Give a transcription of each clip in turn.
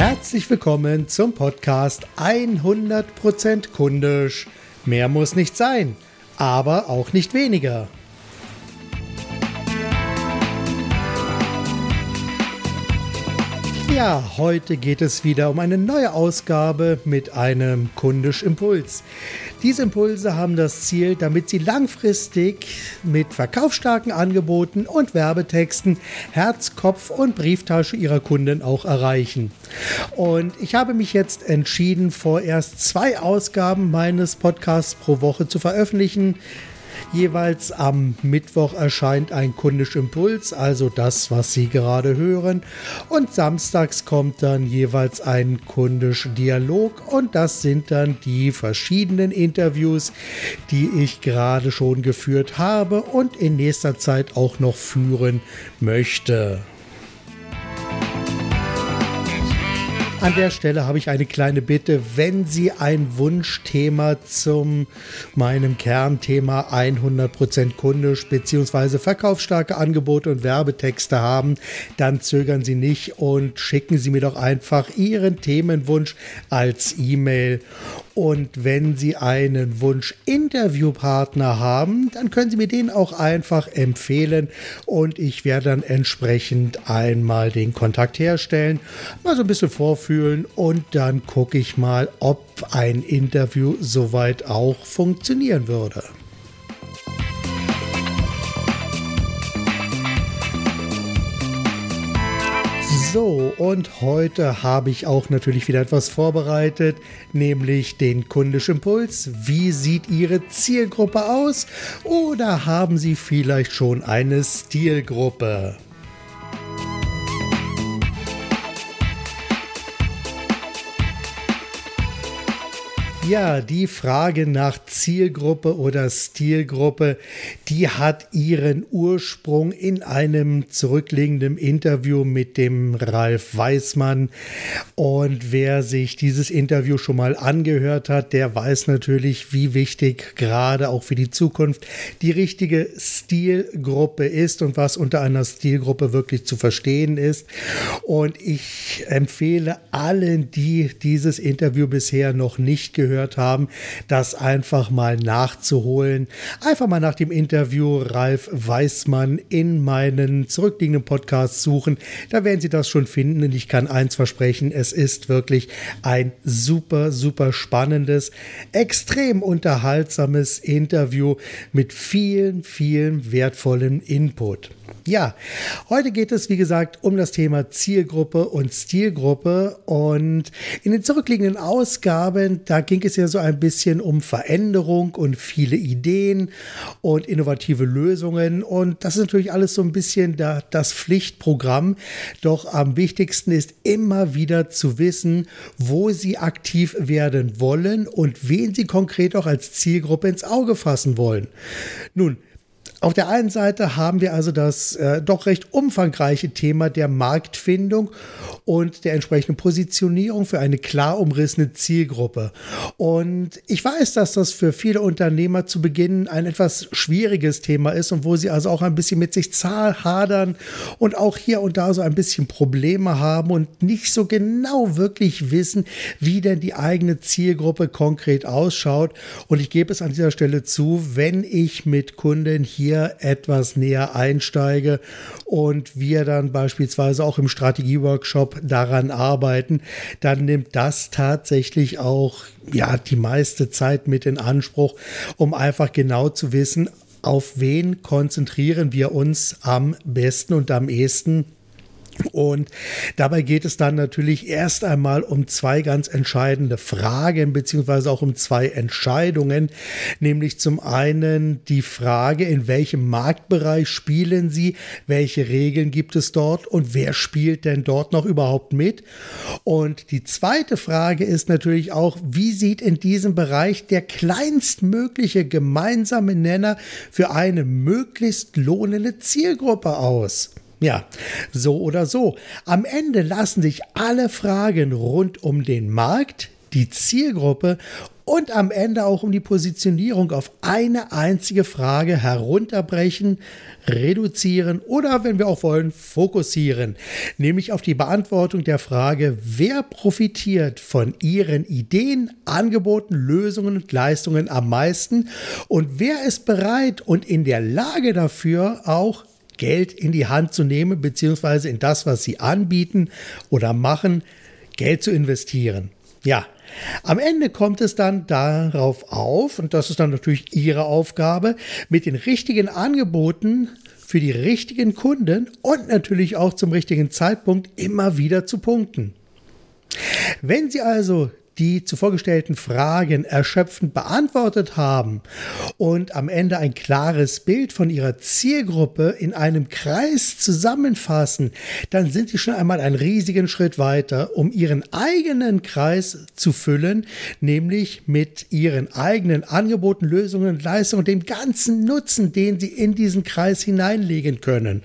Herzlich willkommen zum Podcast 100% kundisch. Mehr muss nicht sein, aber auch nicht weniger. Ja, heute geht es wieder um eine neue Ausgabe mit einem kundisch Impuls. Diese Impulse haben das Ziel, damit sie langfristig mit verkaufsstarken Angeboten und Werbetexten Herz, Kopf und Brieftasche ihrer Kunden auch erreichen. Und ich habe mich jetzt entschieden, vorerst zwei Ausgaben meines Podcasts pro Woche zu veröffentlichen. Jeweils am Mittwoch erscheint ein kundisch Impuls, also das, was Sie gerade hören. Und samstags kommt dann jeweils ein kundisch Dialog und das sind dann die verschiedenen Interviews, die ich gerade schon geführt habe und in nächster Zeit auch noch führen möchte. An der Stelle habe ich eine kleine Bitte, wenn Sie ein Wunschthema zum meinem Kernthema 100% kundisch bzw. verkaufsstarke Angebote und Werbetexte haben, dann zögern Sie nicht und schicken Sie mir doch einfach Ihren Themenwunsch als E-Mail und wenn Sie einen Wunsch-Interviewpartner haben, dann können Sie mir den auch einfach empfehlen und ich werde dann entsprechend einmal den Kontakt herstellen, mal so ein bisschen vorfühlen und dann gucke ich mal, ob ein Interview soweit auch funktionieren würde. So, und heute habe ich auch natürlich wieder etwas vorbereitet, nämlich den kundischen Impuls. Wie sieht Ihre Zielgruppe aus? Oder haben Sie vielleicht schon eine Stilgruppe? Ja, die Frage nach Zielgruppe oder Stilgruppe, die hat ihren Ursprung in einem zurückliegenden Interview mit dem Ralf Weißmann. Und wer sich dieses Interview schon mal angehört hat, der weiß natürlich, wie wichtig gerade auch für die Zukunft die richtige Stilgruppe ist und was unter einer Stilgruppe wirklich zu verstehen ist. Und ich empfehle allen, die dieses Interview bisher noch nicht gehört gehört haben, das einfach mal nachzuholen. Einfach mal nach dem Interview Ralf Weißmann in meinen zurückliegenden Podcasts suchen. Da werden Sie das schon finden und ich kann eins versprechen, es ist wirklich ein super, super spannendes, extrem unterhaltsames Interview mit vielen, vielen wertvollen Input. Ja, heute geht es, wie gesagt, um das Thema Zielgruppe und Stilgruppe. Und in den zurückliegenden Ausgaben, da ging es ja so ein bisschen um Veränderung und viele Ideen und innovative Lösungen. Und das ist natürlich alles so ein bisschen da, das Pflichtprogramm. Doch am wichtigsten ist immer wieder zu wissen, wo Sie aktiv werden wollen und wen Sie konkret auch als Zielgruppe ins Auge fassen wollen. Nun, auf der einen Seite haben wir also das äh, doch recht umfangreiche Thema der Marktfindung und der entsprechenden Positionierung für eine klar umrissene Zielgruppe. Und ich weiß, dass das für viele Unternehmer zu Beginn ein etwas schwieriges Thema ist und wo sie also auch ein bisschen mit sich hadern und auch hier und da so ein bisschen Probleme haben und nicht so genau wirklich wissen, wie denn die eigene Zielgruppe konkret ausschaut. Und ich gebe es an dieser Stelle zu, wenn ich mit Kunden hier hier etwas näher einsteige und wir dann beispielsweise auch im Strategieworkshop daran arbeiten, dann nimmt das tatsächlich auch ja die meiste Zeit mit in Anspruch, um einfach genau zu wissen, auf wen konzentrieren wir uns am besten und am ehesten und dabei geht es dann natürlich erst einmal um zwei ganz entscheidende Fragen, beziehungsweise auch um zwei Entscheidungen. Nämlich zum einen die Frage, in welchem Marktbereich spielen Sie, welche Regeln gibt es dort und wer spielt denn dort noch überhaupt mit? Und die zweite Frage ist natürlich auch, wie sieht in diesem Bereich der kleinstmögliche gemeinsame Nenner für eine möglichst lohnende Zielgruppe aus? Ja, so oder so. Am Ende lassen sich alle Fragen rund um den Markt, die Zielgruppe und am Ende auch um die Positionierung auf eine einzige Frage herunterbrechen, reduzieren oder, wenn wir auch wollen, fokussieren, nämlich auf die Beantwortung der Frage, wer profitiert von Ihren Ideen, Angeboten, Lösungen und Leistungen am meisten und wer ist bereit und in der Lage dafür auch Geld in die Hand zu nehmen, beziehungsweise in das, was Sie anbieten oder machen, Geld zu investieren. Ja, am Ende kommt es dann darauf auf, und das ist dann natürlich Ihre Aufgabe, mit den richtigen Angeboten für die richtigen Kunden und natürlich auch zum richtigen Zeitpunkt immer wieder zu punkten. Wenn Sie also die zuvor gestellten Fragen erschöpfend beantwortet haben und am Ende ein klares Bild von ihrer Zielgruppe in einem Kreis zusammenfassen, dann sind sie schon einmal einen riesigen Schritt weiter, um ihren eigenen Kreis zu füllen, nämlich mit ihren eigenen Angeboten, Lösungen, Leistungen, dem ganzen Nutzen, den sie in diesen Kreis hineinlegen können.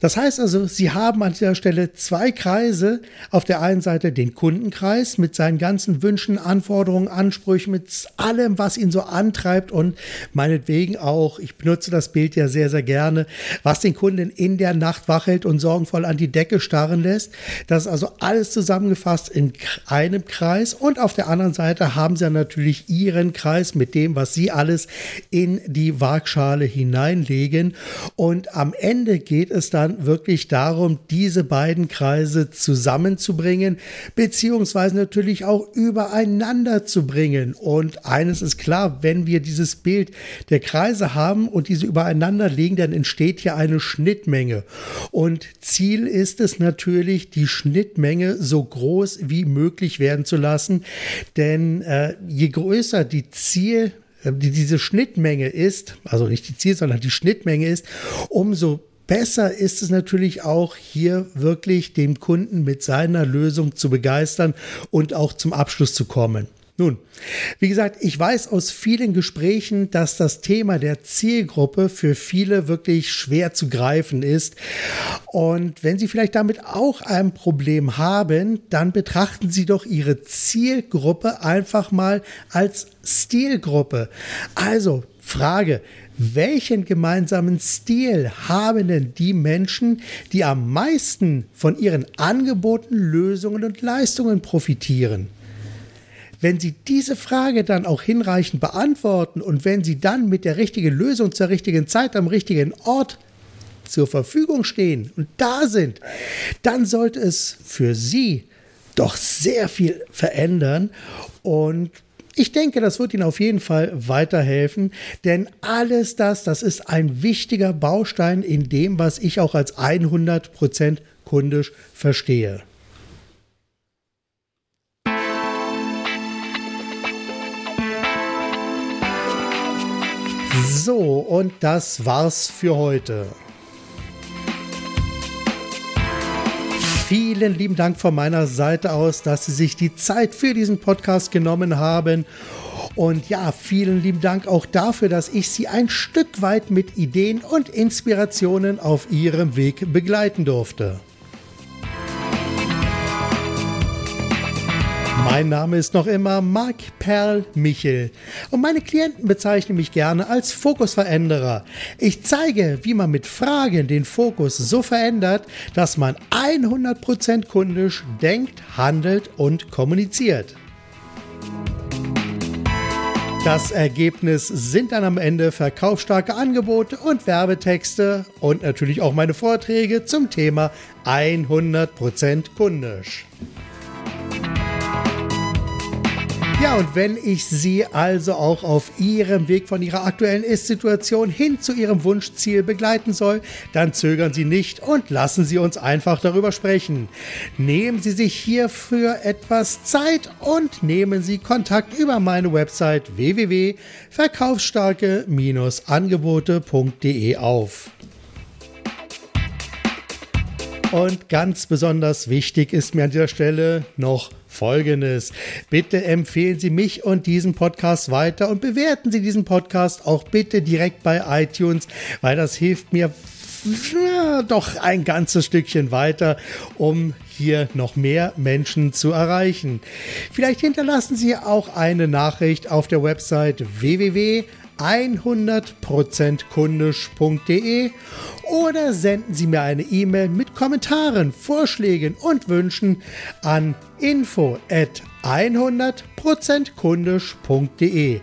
Das heißt also, sie haben an dieser Stelle zwei Kreise. Auf der einen Seite den Kundenkreis mit seinen ganzen Wünschen, Anforderungen, Ansprüchen, mit allem, was ihn so antreibt. Und meinetwegen auch, ich benutze das Bild ja sehr, sehr gerne, was den Kunden in der Nacht wachhält und sorgenvoll an die Decke starren lässt. Das ist also alles zusammengefasst in einem Kreis. Und auf der anderen Seite haben sie natürlich ihren Kreis mit dem, was sie alles in die Waagschale hineinlegen. Und am Ende geht es dann wirklich darum, diese beiden Kreise zusammenzubringen, beziehungsweise natürlich auch über übereinander zu bringen. Und eines ist klar, wenn wir dieses Bild der Kreise haben und diese übereinander legen, dann entsteht hier eine Schnittmenge. Und Ziel ist es natürlich, die Schnittmenge so groß wie möglich werden zu lassen. Denn äh, je größer die Ziel äh, die diese Schnittmenge ist, also nicht die Ziel, sondern die Schnittmenge ist, umso besser ist es natürlich auch hier wirklich dem Kunden mit seiner Lösung zu begeistern und auch zum Abschluss zu kommen. Nun, wie gesagt, ich weiß aus vielen Gesprächen, dass das Thema der Zielgruppe für viele wirklich schwer zu greifen ist. Und wenn Sie vielleicht damit auch ein Problem haben, dann betrachten Sie doch Ihre Zielgruppe einfach mal als Stilgruppe. Also, Frage, welchen gemeinsamen Stil haben denn die Menschen, die am meisten von ihren Angeboten, Lösungen und Leistungen profitieren? Wenn Sie diese Frage dann auch hinreichend beantworten und wenn Sie dann mit der richtigen Lösung zur richtigen Zeit am richtigen Ort zur Verfügung stehen und da sind, dann sollte es für Sie doch sehr viel verändern und ich denke, das wird Ihnen auf jeden Fall weiterhelfen, denn alles das, das ist ein wichtiger Baustein in dem, was ich auch als 100% kundisch verstehe. So, und das war's für heute. Vielen lieben Dank von meiner Seite aus, dass Sie sich die Zeit für diesen Podcast genommen haben. Und ja, vielen lieben Dank auch dafür, dass ich Sie ein Stück weit mit Ideen und Inspirationen auf Ihrem Weg begleiten durfte. Mein Name ist noch immer Marc Perl Michel und meine Klienten bezeichnen mich gerne als Fokusveränderer. Ich zeige, wie man mit Fragen den Fokus so verändert, dass man 100% kundisch denkt, handelt und kommuniziert. Das Ergebnis sind dann am Ende verkaufsstarke Angebote und Werbetexte und natürlich auch meine Vorträge zum Thema 100% kundisch. Ja, und wenn ich Sie also auch auf Ihrem Weg von Ihrer aktuellen Ist-Situation hin zu Ihrem Wunschziel begleiten soll, dann zögern Sie nicht und lassen Sie uns einfach darüber sprechen. Nehmen Sie sich hierfür etwas Zeit und nehmen Sie Kontakt über meine Website www.verkaufsstarke-angebote.de auf. Und ganz besonders wichtig ist mir an dieser Stelle noch Folgendes. Bitte empfehlen Sie mich und diesen Podcast weiter und bewerten Sie diesen Podcast auch bitte direkt bei iTunes, weil das hilft mir doch ein ganzes Stückchen weiter, um hier noch mehr Menschen zu erreichen. Vielleicht hinterlassen Sie auch eine Nachricht auf der Website www 100%kundisch.de oder senden Sie mir eine E-Mail mit Kommentaren, Vorschlägen und Wünschen an info at 100%kundisch.de.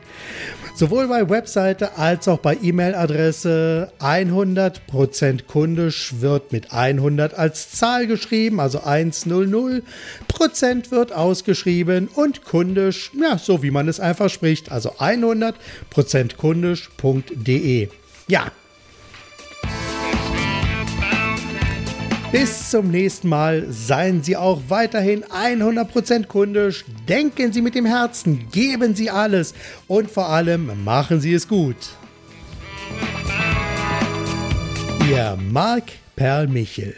Sowohl bei Webseite als auch bei E-Mail-Adresse 100% kundisch wird mit 100 als Zahl geschrieben, also 100. Prozent wird ausgeschrieben und kundisch, ja, so wie man es einfach spricht, also 100% kundisch.de. Ja, Bis zum nächsten Mal. Seien Sie auch weiterhin 100% kundisch. Denken Sie mit dem Herzen. Geben Sie alles. Und vor allem machen Sie es gut. Ihr Marc Perl Michel.